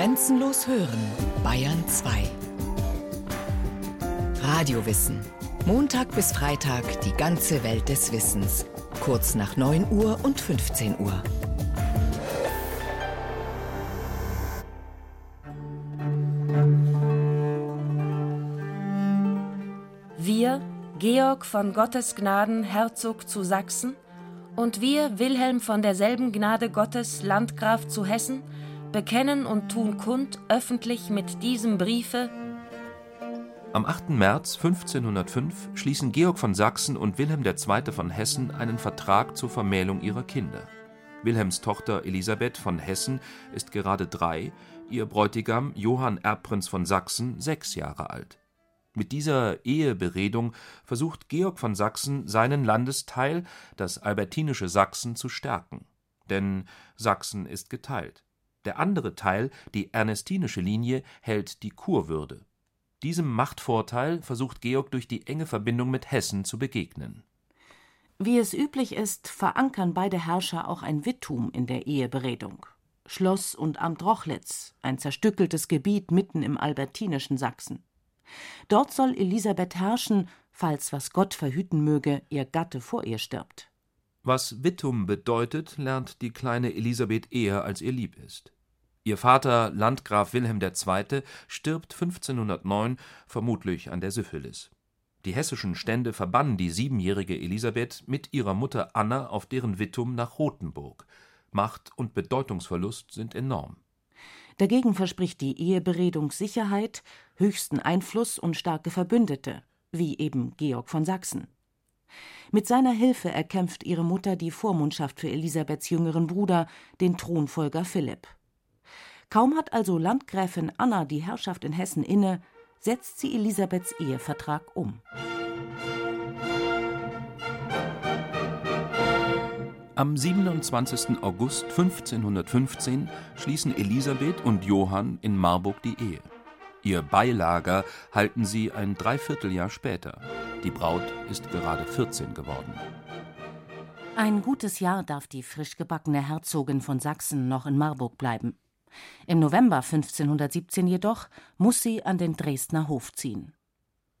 Grenzenlos hören, Bayern 2. Radiowissen. Montag bis Freitag die ganze Welt des Wissens. Kurz nach 9 Uhr und 15 Uhr. Wir, Georg von Gottes Gnaden, Herzog zu Sachsen, und wir, Wilhelm von derselben Gnade Gottes, Landgraf zu Hessen, bekennen und tun kund öffentlich mit diesem Briefe am 8. März 1505 schließen Georg von Sachsen und Wilhelm II. von Hessen einen Vertrag zur Vermählung ihrer Kinder. Wilhelms Tochter Elisabeth von Hessen ist gerade drei, ihr Bräutigam Johann Erbprinz von Sachsen sechs Jahre alt. Mit dieser Eheberedung versucht Georg von Sachsen, seinen Landesteil, das albertinische Sachsen, zu stärken. Denn Sachsen ist geteilt. Der andere Teil, die ernestinische Linie, hält die Kurwürde. Diesem Machtvorteil versucht Georg durch die enge Verbindung mit Hessen zu begegnen. Wie es üblich ist, verankern beide Herrscher auch ein Wittum in der Eheberedung. Schloss und Amt Rochlitz, ein zerstückeltes Gebiet mitten im albertinischen Sachsen. Dort soll Elisabeth herrschen, falls, was Gott verhüten möge, ihr Gatte vor ihr stirbt. Was Wittum bedeutet, lernt die kleine Elisabeth eher, als ihr lieb ist. Ihr Vater, Landgraf Wilhelm II., stirbt 1509 vermutlich an der Syphilis. Die hessischen Stände verbannen die siebenjährige Elisabeth mit ihrer Mutter Anna auf deren Wittum nach Rothenburg. Macht und Bedeutungsverlust sind enorm. Dagegen verspricht die Eheberedung Sicherheit, höchsten Einfluss und starke Verbündete, wie eben Georg von Sachsen. Mit seiner Hilfe erkämpft ihre Mutter die Vormundschaft für Elisabeths jüngeren Bruder, den Thronfolger Philipp. Kaum hat also Landgräfin Anna die Herrschaft in Hessen inne, setzt sie Elisabeths Ehevertrag um. Am 27. August 1515 schließen Elisabeth und Johann in Marburg die Ehe. Ihr Beilager halten sie ein Dreivierteljahr später. Die Braut ist gerade 14 geworden. Ein gutes Jahr darf die frisch gebackene Herzogin von Sachsen noch in Marburg bleiben. Im November 1517 jedoch muss sie an den Dresdner Hof ziehen.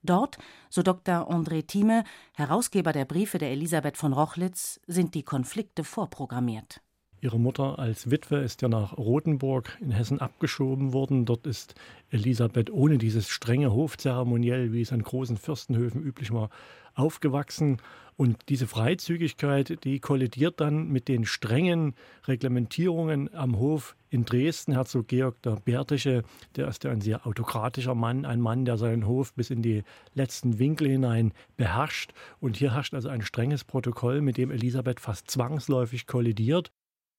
Dort, so Dr. André Thieme, Herausgeber der Briefe der Elisabeth von Rochlitz, sind die Konflikte vorprogrammiert. Ihre Mutter als Witwe ist ja nach Rothenburg in Hessen abgeschoben worden. Dort ist Elisabeth ohne dieses strenge Hofzeremoniell, wie es an großen Fürstenhöfen üblich war, aufgewachsen. Und diese Freizügigkeit, die kollidiert dann mit den strengen Reglementierungen am Hof in Dresden. Herzog Georg der Bärtische, der ist ja ein sehr autokratischer Mann, ein Mann, der seinen Hof bis in die letzten Winkel hinein beherrscht. Und hier herrscht also ein strenges Protokoll, mit dem Elisabeth fast zwangsläufig kollidiert.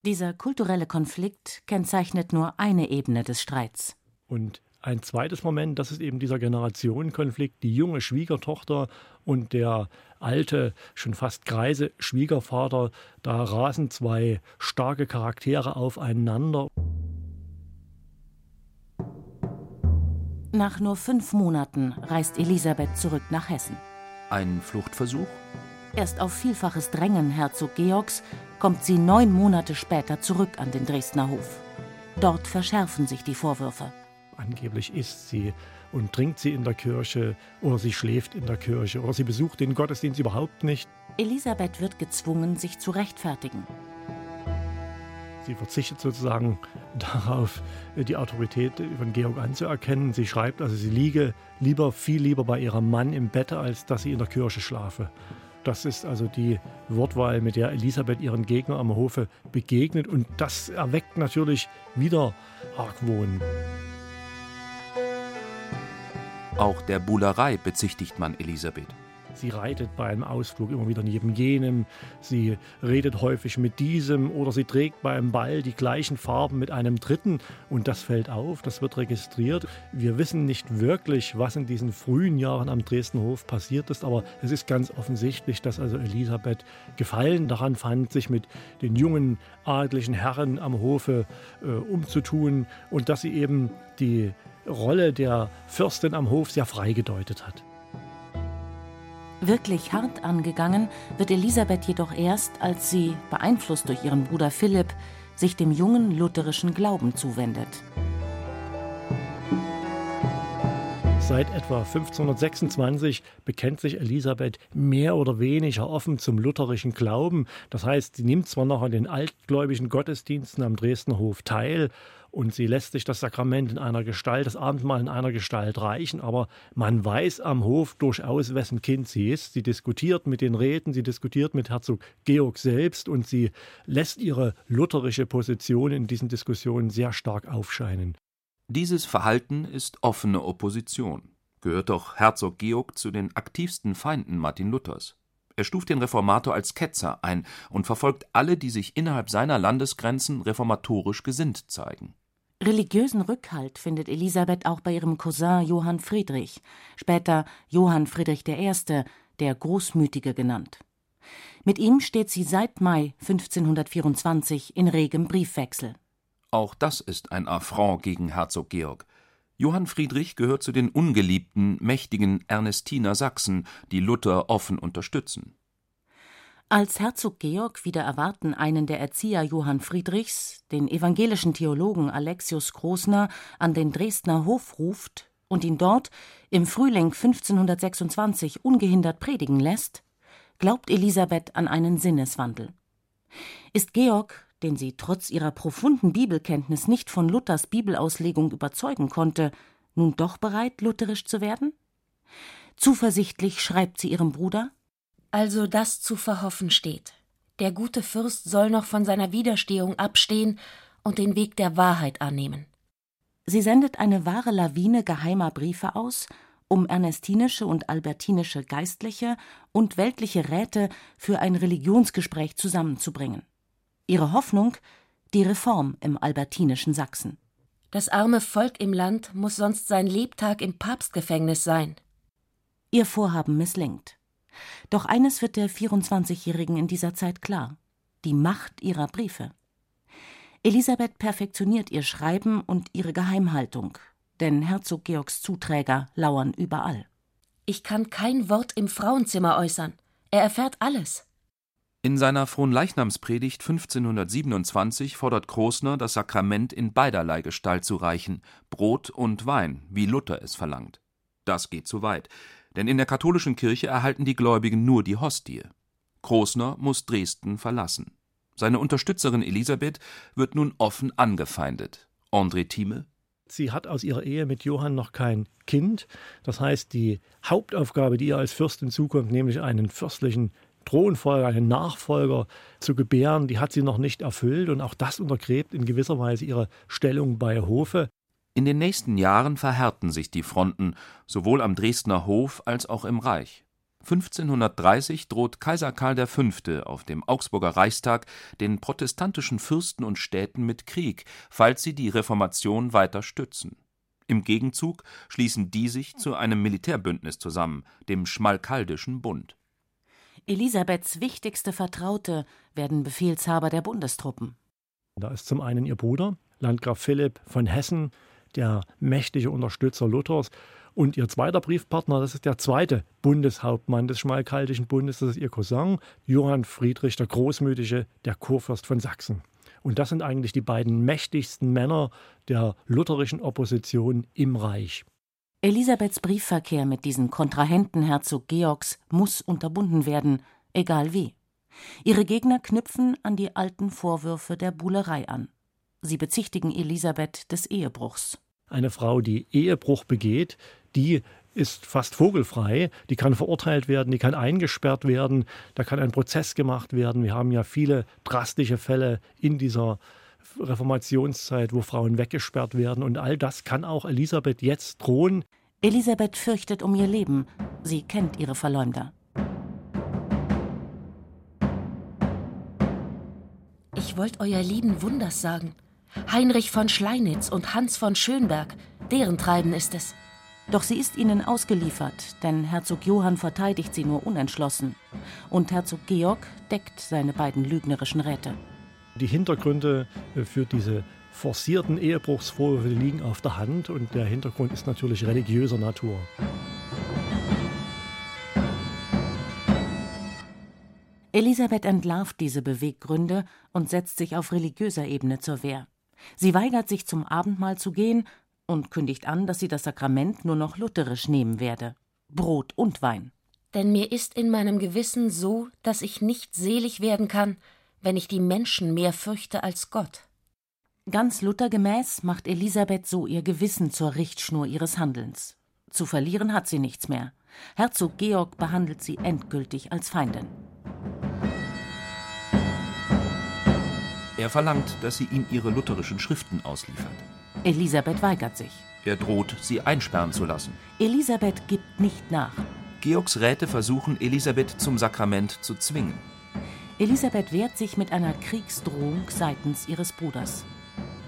Dieser kulturelle Konflikt kennzeichnet nur eine Ebene des Streits. Und ein zweites Moment, das ist eben dieser Generationenkonflikt. Die junge Schwiegertochter und der alte, schon fast greise Schwiegervater, da rasen zwei starke Charaktere aufeinander. Nach nur fünf Monaten reist Elisabeth zurück nach Hessen. Ein Fluchtversuch? Erst auf vielfaches Drängen Herzog Georgs kommt sie neun Monate später zurück an den Dresdner Hof. Dort verschärfen sich die Vorwürfe. Angeblich isst sie und trinkt sie in der Kirche oder sie schläft in der Kirche oder sie besucht den Gottesdienst überhaupt nicht. Elisabeth wird gezwungen, sich zu rechtfertigen. Sie verzichtet sozusagen darauf, die Autorität von Georg anzuerkennen. Sie schreibt, also sie liege lieber, viel lieber bei ihrem Mann im Bett, als dass sie in der Kirche schlafe. Das ist also die Wortwahl, mit der Elisabeth ihren Gegner am Hofe begegnet. Und das erweckt natürlich wieder Argwohn. Auch der Buhlerei bezichtigt man Elisabeth. Sie reitet bei einem Ausflug immer wieder neben jenem, sie redet häufig mit diesem oder sie trägt beim Ball die gleichen Farben mit einem dritten und das fällt auf, das wird registriert. Wir wissen nicht wirklich, was in diesen frühen Jahren am Dresdner Hof passiert ist, aber es ist ganz offensichtlich, dass also Elisabeth Gefallen daran fand, sich mit den jungen adligen Herren am Hofe äh, umzutun und dass sie eben die Rolle der Fürstin am Hof sehr frei gedeutet hat. Wirklich hart angegangen wird Elisabeth jedoch erst, als sie, beeinflusst durch ihren Bruder Philipp, sich dem jungen lutherischen Glauben zuwendet. Seit etwa 1526 bekennt sich Elisabeth mehr oder weniger offen zum lutherischen Glauben. Das heißt, sie nimmt zwar noch an den altgläubigen Gottesdiensten am Dresdner Hof teil, und sie lässt sich das Sakrament in einer Gestalt, das Abendmahl in einer Gestalt reichen, aber man weiß am Hof durchaus, wessen Kind sie ist. Sie diskutiert mit den Räten, sie diskutiert mit Herzog Georg selbst und sie lässt ihre lutherische Position in diesen Diskussionen sehr stark aufscheinen. Dieses Verhalten ist offene Opposition. Gehört doch Herzog Georg zu den aktivsten Feinden Martin Luthers. Er stuft den Reformator als Ketzer ein und verfolgt alle, die sich innerhalb seiner Landesgrenzen reformatorisch gesinnt zeigen. Religiösen Rückhalt findet Elisabeth auch bei ihrem Cousin Johann Friedrich, später Johann Friedrich I., der Großmütige genannt. Mit ihm steht sie seit Mai 1524 in regem Briefwechsel. Auch das ist ein Affront gegen Herzog Georg. Johann Friedrich gehört zu den ungeliebten, mächtigen Ernestiner Sachsen, die Luther offen unterstützen. Als Herzog Georg wieder erwarten einen der Erzieher Johann Friedrichs, den evangelischen Theologen Alexius Großner, an den Dresdner Hof ruft und ihn dort im Frühling 1526 ungehindert predigen lässt, glaubt Elisabeth an einen Sinneswandel. Ist Georg den sie trotz ihrer profunden Bibelkenntnis nicht von Luthers Bibelauslegung überzeugen konnte, nun doch bereit, lutherisch zu werden? Zuversichtlich schreibt sie ihrem Bruder Also das zu verhoffen steht. Der gute Fürst soll noch von seiner Widerstehung abstehen und den Weg der Wahrheit annehmen. Sie sendet eine wahre Lawine geheimer Briefe aus, um ernestinische und albertinische Geistliche und weltliche Räte für ein Religionsgespräch zusammenzubringen. Ihre Hoffnung die Reform im albertinischen Sachsen. Das arme Volk im Land muss sonst sein Lebtag im Papstgefängnis sein. Ihr Vorhaben misslingt. Doch eines wird der 24-Jährigen in dieser Zeit klar: die Macht ihrer Briefe. Elisabeth perfektioniert ihr Schreiben und ihre Geheimhaltung, denn Herzog Georgs Zuträger lauern überall. Ich kann kein Wort im Frauenzimmer äußern. Er erfährt alles. In seiner Fronleichnamspredigt 1527 fordert Kroßner, das Sakrament in beiderlei Gestalt zu reichen, Brot und Wein, wie Luther es verlangt. Das geht zu weit, denn in der katholischen Kirche erhalten die Gläubigen nur die Hostie. Kroßner muss Dresden verlassen. Seine Unterstützerin Elisabeth wird nun offen angefeindet. André Thieme Sie hat aus ihrer Ehe mit Johann noch kein Kind. Das heißt, die Hauptaufgabe, die ihr als Fürstin zukommt, nämlich einen fürstlichen Thronfolger, einen Nachfolger zu gebären, die hat sie noch nicht erfüllt und auch das untergräbt in gewisser Weise ihre Stellung bei Hofe. In den nächsten Jahren verhärten sich die Fronten, sowohl am Dresdner Hof als auch im Reich. 1530 droht Kaiser Karl V. auf dem Augsburger Reichstag den protestantischen Fürsten und Städten mit Krieg, falls sie die Reformation weiter stützen. Im Gegenzug schließen die sich zu einem Militärbündnis zusammen, dem Schmalkaldischen Bund. Elisabeths wichtigste Vertraute werden Befehlshaber der Bundestruppen. Da ist zum einen ihr Bruder, Landgraf Philipp von Hessen, der mächtige Unterstützer Luthers. Und ihr zweiter Briefpartner, das ist der zweite Bundeshauptmann des Schmalkaldischen Bundes, das ist ihr Cousin, Johann Friedrich der Großmütige, der Kurfürst von Sachsen. Und das sind eigentlich die beiden mächtigsten Männer der lutherischen Opposition im Reich. Elisabeths Briefverkehr mit diesen Kontrahenten Herzog Georgs muss unterbunden werden, egal wie. Ihre Gegner knüpfen an die alten Vorwürfe der Buhlerei an. Sie bezichtigen Elisabeth des Ehebruchs. Eine Frau, die Ehebruch begeht, die ist fast vogelfrei, die kann verurteilt werden, die kann eingesperrt werden, da kann ein Prozess gemacht werden. Wir haben ja viele drastische Fälle in dieser Reformationszeit, wo Frauen weggesperrt werden. Und all das kann auch Elisabeth jetzt drohen. Elisabeth fürchtet um ihr Leben. Sie kennt ihre Verleumder. Ich wollte euer lieben Wunders sagen. Heinrich von Schleinitz und Hans von Schönberg, deren Treiben ist es. Doch sie ist ihnen ausgeliefert, denn Herzog Johann verteidigt sie nur unentschlossen. Und Herzog Georg deckt seine beiden lügnerischen Räte. Die Hintergründe äh, für diese forcierten Ehebruchsvorwürfe liegen auf der Hand und der Hintergrund ist natürlich religiöser Natur. Elisabeth entlarvt diese Beweggründe und setzt sich auf religiöser Ebene zur Wehr. Sie weigert sich zum Abendmahl zu gehen und kündigt an, dass sie das Sakrament nur noch lutherisch nehmen werde. Brot und Wein. Denn mir ist in meinem Gewissen so, dass ich nicht selig werden kann, wenn ich die Menschen mehr fürchte als Gott. Ganz luthergemäß macht Elisabeth so ihr Gewissen zur Richtschnur ihres Handelns. Zu verlieren hat sie nichts mehr. Herzog Georg behandelt sie endgültig als Feindin. Er verlangt, dass sie ihm ihre lutherischen Schriften ausliefert. Elisabeth weigert sich. Er droht, sie einsperren zu lassen. Elisabeth gibt nicht nach. Georgs Räte versuchen, Elisabeth zum Sakrament zu zwingen. Elisabeth wehrt sich mit einer Kriegsdrohung seitens ihres Bruders.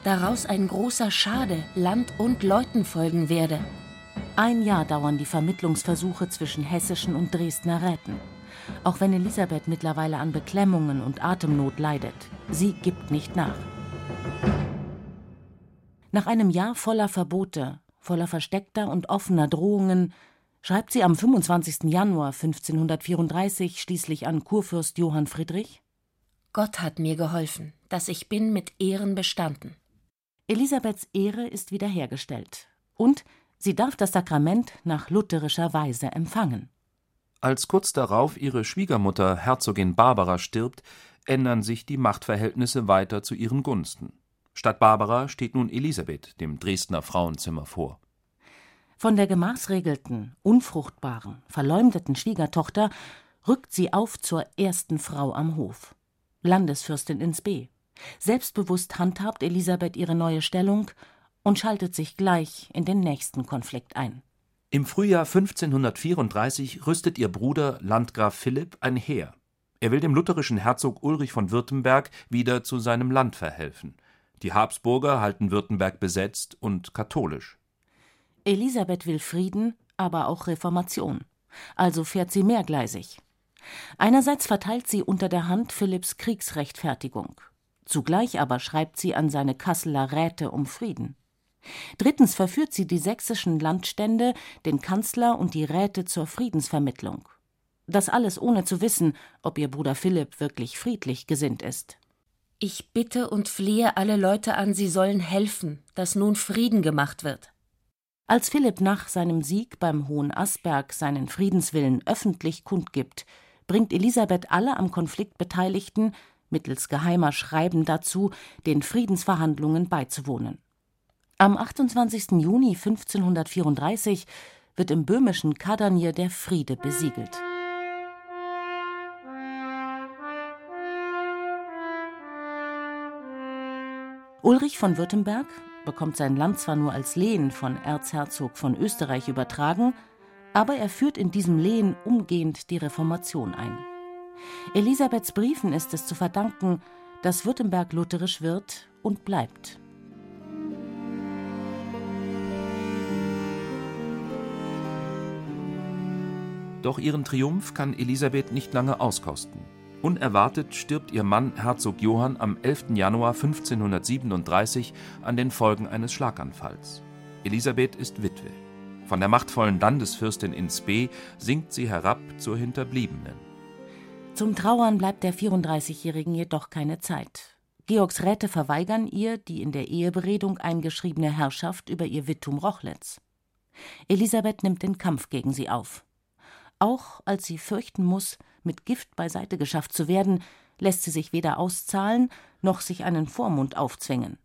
Daraus ein großer Schade Land und Leuten folgen werde. Ein Jahr dauern die Vermittlungsversuche zwischen hessischen und Dresdner Räten. Auch wenn Elisabeth mittlerweile an Beklemmungen und Atemnot leidet, sie gibt nicht nach. Nach einem Jahr voller Verbote, voller versteckter und offener Drohungen, schreibt sie am 25. Januar 1534 schließlich an Kurfürst Johann Friedrich Gott hat mir geholfen, dass ich bin mit Ehren bestanden. Elisabeths Ehre ist wiederhergestellt und sie darf das Sakrament nach lutherischer Weise empfangen. Als kurz darauf ihre Schwiegermutter Herzogin Barbara stirbt, ändern sich die Machtverhältnisse weiter zu ihren Gunsten. Statt Barbara steht nun Elisabeth dem Dresdner Frauenzimmer vor. Von der gemaßregelten, unfruchtbaren, verleumdeten Schwiegertochter rückt sie auf zur ersten Frau am Hof. Landesfürstin ins B. Selbstbewusst handhabt Elisabeth ihre neue Stellung und schaltet sich gleich in den nächsten Konflikt ein. Im Frühjahr 1534 rüstet ihr Bruder Landgraf Philipp ein Heer. Er will dem lutherischen Herzog Ulrich von Württemberg wieder zu seinem Land verhelfen. Die Habsburger halten Württemberg besetzt und katholisch. Elisabeth will Frieden, aber auch Reformation. Also fährt sie mehrgleisig. Einerseits verteilt sie unter der Hand Philipps Kriegsrechtfertigung. Zugleich aber schreibt sie an seine Kasseler Räte um Frieden. Drittens verführt sie die sächsischen Landstände, den Kanzler und die Räte zur Friedensvermittlung. Das alles ohne zu wissen, ob ihr Bruder Philipp wirklich friedlich gesinnt ist. Ich bitte und flehe alle Leute an, sie sollen helfen, dass nun Frieden gemacht wird. Als Philipp nach seinem Sieg beim Hohen Asberg seinen Friedenswillen öffentlich kundgibt, bringt Elisabeth alle am Konflikt Beteiligten mittels geheimer Schreiben dazu, den Friedensverhandlungen beizuwohnen. Am 28. Juni 1534 wird im böhmischen Kadanier der Friede besiegelt. Ulrich von Württemberg bekommt sein Land zwar nur als Lehen von Erzherzog von Österreich übertragen, aber er führt in diesem Lehen umgehend die Reformation ein. Elisabeths Briefen ist es zu verdanken, dass Württemberg lutherisch wird und bleibt. Doch ihren Triumph kann Elisabeth nicht lange auskosten. Unerwartet stirbt ihr Mann Herzog Johann am 11. Januar 1537 an den Folgen eines Schlaganfalls. Elisabeth ist Witwe. Von der machtvollen Landesfürstin in Spee sinkt sie herab zur Hinterbliebenen. Zum Trauern bleibt der 34-Jährigen jedoch keine Zeit. Georgs Räte verweigern ihr die in der Eheberedung eingeschriebene Herrschaft über ihr Wittum Rochlitz. Elisabeth nimmt den Kampf gegen sie auf. Auch als sie fürchten muss, mit Gift beiseite geschafft zu werden, lässt sie sich weder auszahlen noch sich einen Vormund aufzwingen.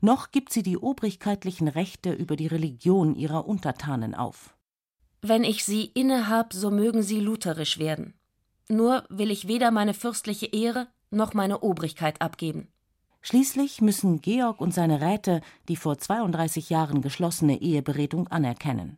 Noch gibt sie die obrigkeitlichen Rechte über die Religion ihrer Untertanen auf. Wenn ich sie innehab, so mögen sie lutherisch werden. Nur will ich weder meine fürstliche Ehre noch meine Obrigkeit abgeben. Schließlich müssen Georg und seine Räte die vor 32 Jahren geschlossene Eheberedung anerkennen.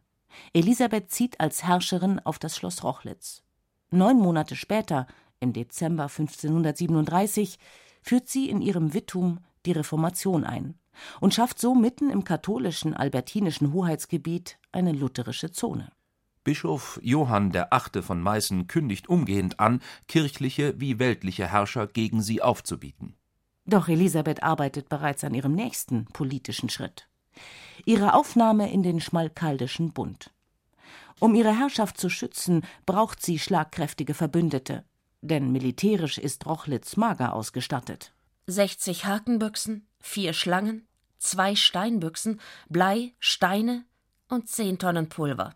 Elisabeth zieht als Herrscherin auf das Schloss Rochlitz. Neun Monate später, im Dezember 1537, führt sie in ihrem Wittum die Reformation ein und schafft so mitten im katholischen albertinischen Hoheitsgebiet eine lutherische Zone. Bischof Johann der Achte von Meißen kündigt umgehend an, kirchliche wie weltliche Herrscher gegen sie aufzubieten. Doch Elisabeth arbeitet bereits an ihrem nächsten politischen Schritt. Ihre Aufnahme in den Schmalkaldischen Bund. Um ihre Herrschaft zu schützen, braucht sie schlagkräftige Verbündete, denn militärisch ist Rochlitz mager ausgestattet. 60 Hakenbüchsen, vier Schlangen, zwei Steinbüchsen, Blei, Steine und zehn Tonnen Pulver.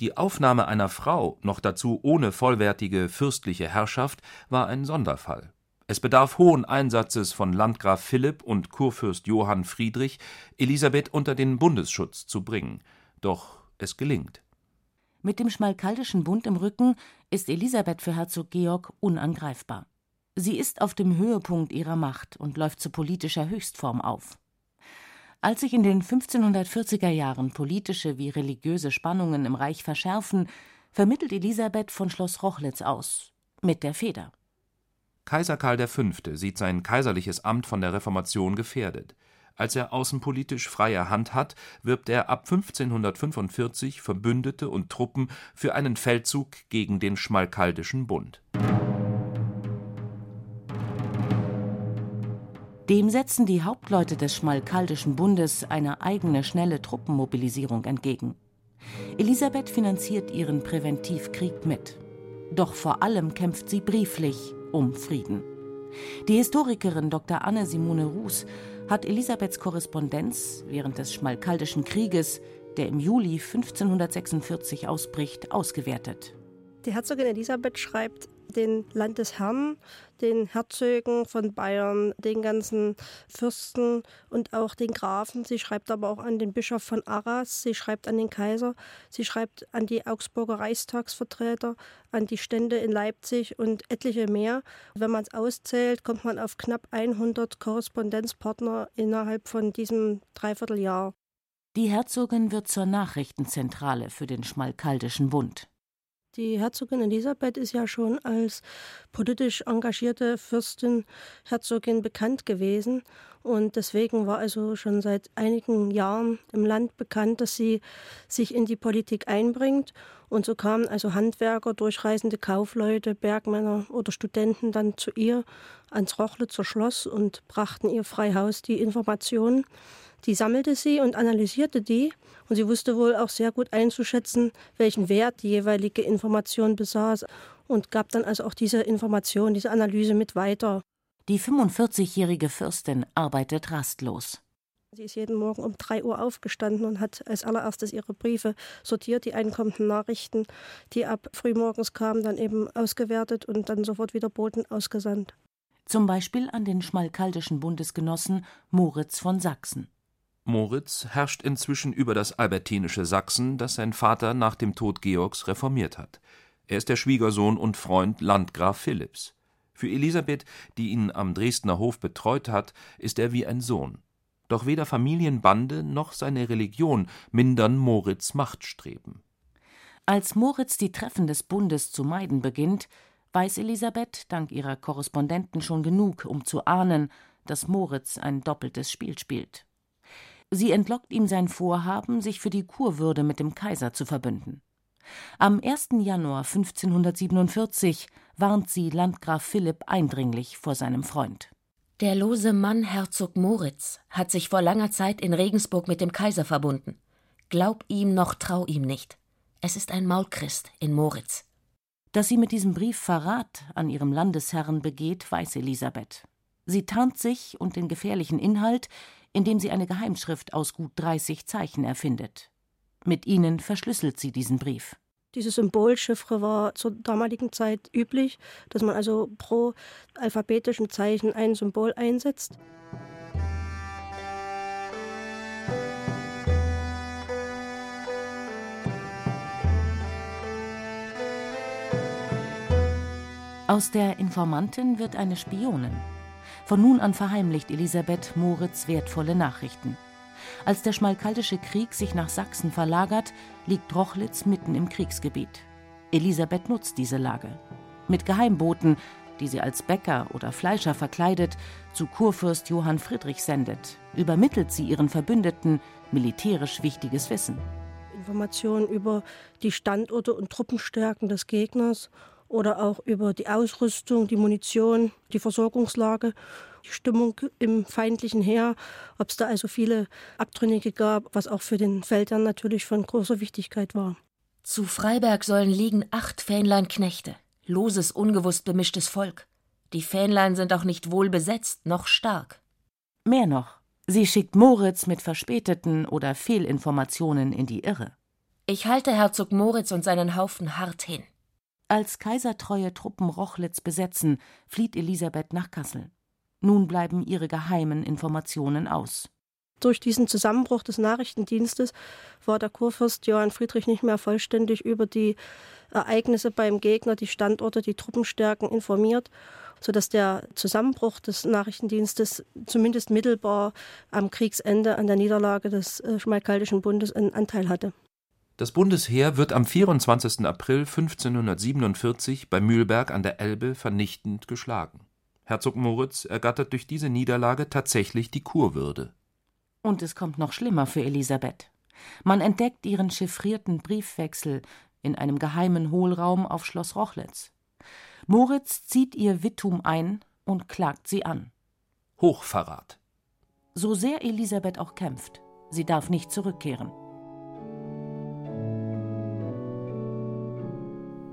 Die Aufnahme einer Frau, noch dazu ohne vollwertige fürstliche Herrschaft, war ein Sonderfall. Es bedarf hohen Einsatzes von Landgraf Philipp und Kurfürst Johann Friedrich, Elisabeth unter den Bundesschutz zu bringen. Doch es gelingt. Mit dem Schmalkaldischen Bund im Rücken ist Elisabeth für Herzog Georg unangreifbar. Sie ist auf dem Höhepunkt ihrer Macht und läuft zu politischer Höchstform auf. Als sich in den 1540er Jahren politische wie religiöse Spannungen im Reich verschärfen, vermittelt Elisabeth von Schloss Rochlitz aus mit der Feder. Kaiser Karl V. sieht sein kaiserliches Amt von der Reformation gefährdet. Als er außenpolitisch freie Hand hat, wirbt er ab 1545 Verbündete und Truppen für einen Feldzug gegen den Schmalkaldischen Bund. Dem setzen die Hauptleute des Schmalkaldischen Bundes eine eigene schnelle Truppenmobilisierung entgegen. Elisabeth finanziert ihren Präventivkrieg mit. Doch vor allem kämpft sie brieflich um Frieden. Die Historikerin Dr. Anne Simone Ruß hat Elisabeths Korrespondenz während des Schmalkaldischen Krieges, der im Juli 1546 ausbricht, ausgewertet. Die Herzogin Elisabeth schreibt den Landesherren, den Herzögen von Bayern, den ganzen Fürsten und auch den Grafen. Sie schreibt aber auch an den Bischof von Arras, sie schreibt an den Kaiser, sie schreibt an die Augsburger Reichstagsvertreter, an die Stände in Leipzig und etliche mehr. Wenn man es auszählt, kommt man auf knapp 100 Korrespondenzpartner innerhalb von diesem Dreivierteljahr. Die Herzogin wird zur Nachrichtenzentrale für den Schmalkaldischen Bund. Die Herzogin Elisabeth ist ja schon als politisch engagierte Fürstin, Herzogin bekannt gewesen. Und deswegen war also schon seit einigen Jahren im Land bekannt, dass sie sich in die Politik einbringt. Und so kamen also Handwerker, durchreisende Kaufleute, Bergmänner oder Studenten dann zu ihr ans Rochlitzer Schloss und brachten ihr Freihaus die Informationen. Die sammelte sie und analysierte die und sie wusste wohl auch sehr gut einzuschätzen, welchen Wert die jeweilige Information besaß und gab dann also auch diese Information, diese Analyse mit weiter. Die 45-jährige Fürstin arbeitet rastlos. Sie ist jeden Morgen um 3 Uhr aufgestanden und hat als allererstes ihre Briefe sortiert, die einkommenden Nachrichten, die ab frühmorgens kamen, dann eben ausgewertet und dann sofort wieder Boten ausgesandt. Zum Beispiel an den schmalkaldischen Bundesgenossen Moritz von Sachsen. Moritz herrscht inzwischen über das albertinische Sachsen, das sein Vater nach dem Tod Georgs reformiert hat. Er ist der Schwiegersohn und Freund Landgraf Philipps. Für Elisabeth, die ihn am Dresdner Hof betreut hat, ist er wie ein Sohn. Doch weder Familienbande noch seine Religion mindern Moritz Machtstreben. Als Moritz die Treffen des Bundes zu meiden beginnt, weiß Elisabeth dank ihrer Korrespondenten schon genug, um zu ahnen, dass Moritz ein doppeltes Spiel spielt. Sie entlockt ihm sein Vorhaben, sich für die Kurwürde mit dem Kaiser zu verbünden. Am 1. Januar 1547 warnt sie Landgraf Philipp eindringlich vor seinem Freund. Der lose Mann Herzog Moritz hat sich vor langer Zeit in Regensburg mit dem Kaiser verbunden. Glaub ihm noch trau ihm nicht. Es ist ein Maulchrist in Moritz. Dass sie mit diesem Brief Verrat an ihrem Landesherrn begeht, weiß Elisabeth. Sie tarnt sich und den gefährlichen Inhalt, indem sie eine Geheimschrift aus gut 30 Zeichen erfindet. Mit ihnen verschlüsselt sie diesen Brief. Diese Symbolchiffre war zur damaligen Zeit üblich, dass man also pro alphabetischem Zeichen ein Symbol einsetzt. Aus der Informantin wird eine Spionin. Von nun an verheimlicht Elisabeth Moritz wertvolle Nachrichten. Als der Schmalkaldische Krieg sich nach Sachsen verlagert, liegt Rochlitz mitten im Kriegsgebiet. Elisabeth nutzt diese Lage. Mit Geheimboten, die sie als Bäcker oder Fleischer verkleidet, zu Kurfürst Johann Friedrich sendet, übermittelt sie ihren Verbündeten militärisch wichtiges Wissen. Informationen über die Standorte und Truppenstärken des Gegners oder auch über die Ausrüstung, die Munition, die Versorgungslage, die Stimmung im feindlichen Heer, ob es da also viele Abtrünnige gab, was auch für den Feldherrn natürlich von großer Wichtigkeit war. Zu Freiberg sollen liegen acht Fähnlein Knechte, loses, ungewusst bemischtes Volk. Die Fähnlein sind auch nicht wohl besetzt, noch stark. Mehr noch, Sie schickt Moritz mit verspäteten oder Fehlinformationen in die Irre. Ich halte Herzog Moritz und seinen Haufen hart hin. Als kaisertreue Truppen Rochlitz besetzen, flieht Elisabeth nach Kassel. Nun bleiben ihre geheimen Informationen aus. Durch diesen Zusammenbruch des Nachrichtendienstes war der Kurfürst Johann Friedrich nicht mehr vollständig über die Ereignisse beim Gegner, die Standorte, die Truppenstärken informiert, sodass der Zusammenbruch des Nachrichtendienstes zumindest mittelbar am Kriegsende an der Niederlage des äh, Schmalkaldischen Bundes einen Anteil hatte. Das Bundesheer wird am 24. April 1547 bei Mühlberg an der Elbe vernichtend geschlagen. Herzog Moritz ergattert durch diese Niederlage tatsächlich die Kurwürde. Und es kommt noch schlimmer für Elisabeth. Man entdeckt ihren chiffrierten Briefwechsel in einem geheimen Hohlraum auf Schloss Rochlitz. Moritz zieht ihr Wittum ein und klagt sie an. Hochverrat. So sehr Elisabeth auch kämpft, sie darf nicht zurückkehren.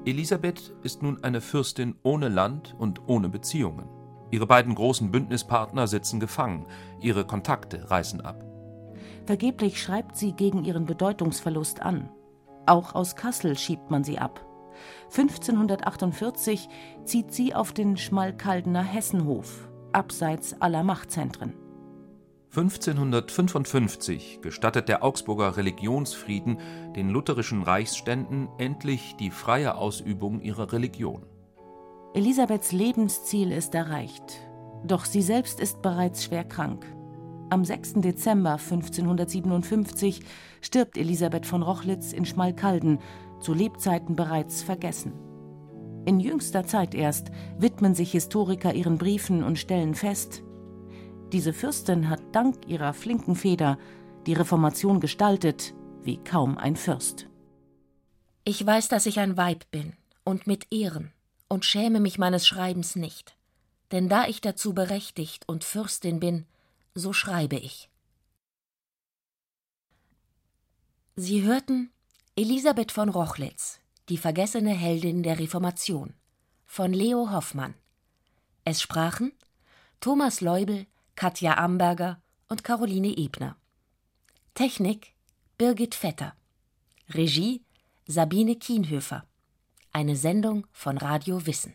Elisabeth ist nun eine Fürstin ohne Land und ohne Beziehungen. Ihre beiden großen Bündnispartner sitzen gefangen, ihre Kontakte reißen ab. Vergeblich schreibt sie gegen ihren Bedeutungsverlust an. Auch aus Kassel schiebt man sie ab. 1548 zieht sie auf den Schmalkaldener Hessenhof, abseits aller Machtzentren. 1555 gestattet der Augsburger Religionsfrieden den lutherischen Reichsständen endlich die freie Ausübung ihrer Religion. Elisabeths Lebensziel ist erreicht, doch sie selbst ist bereits schwer krank. Am 6. Dezember 1557 stirbt Elisabeth von Rochlitz in Schmalkalden, zu Lebzeiten bereits vergessen. In jüngster Zeit erst widmen sich Historiker ihren Briefen und stellen fest, diese Fürstin hat dank ihrer flinken Feder die Reformation gestaltet wie kaum ein Fürst. Ich weiß, dass ich ein Weib bin und mit Ehren und schäme mich meines Schreibens nicht. Denn da ich dazu berechtigt und Fürstin bin, so schreibe ich. Sie hörten Elisabeth von Rochlitz, die vergessene Heldin der Reformation, von Leo Hoffmann. Es sprachen Thomas Leubel, Katja Amberger und Caroline Ebner. Technik Birgit Vetter. Regie Sabine Kienhöfer. Eine Sendung von Radio Wissen.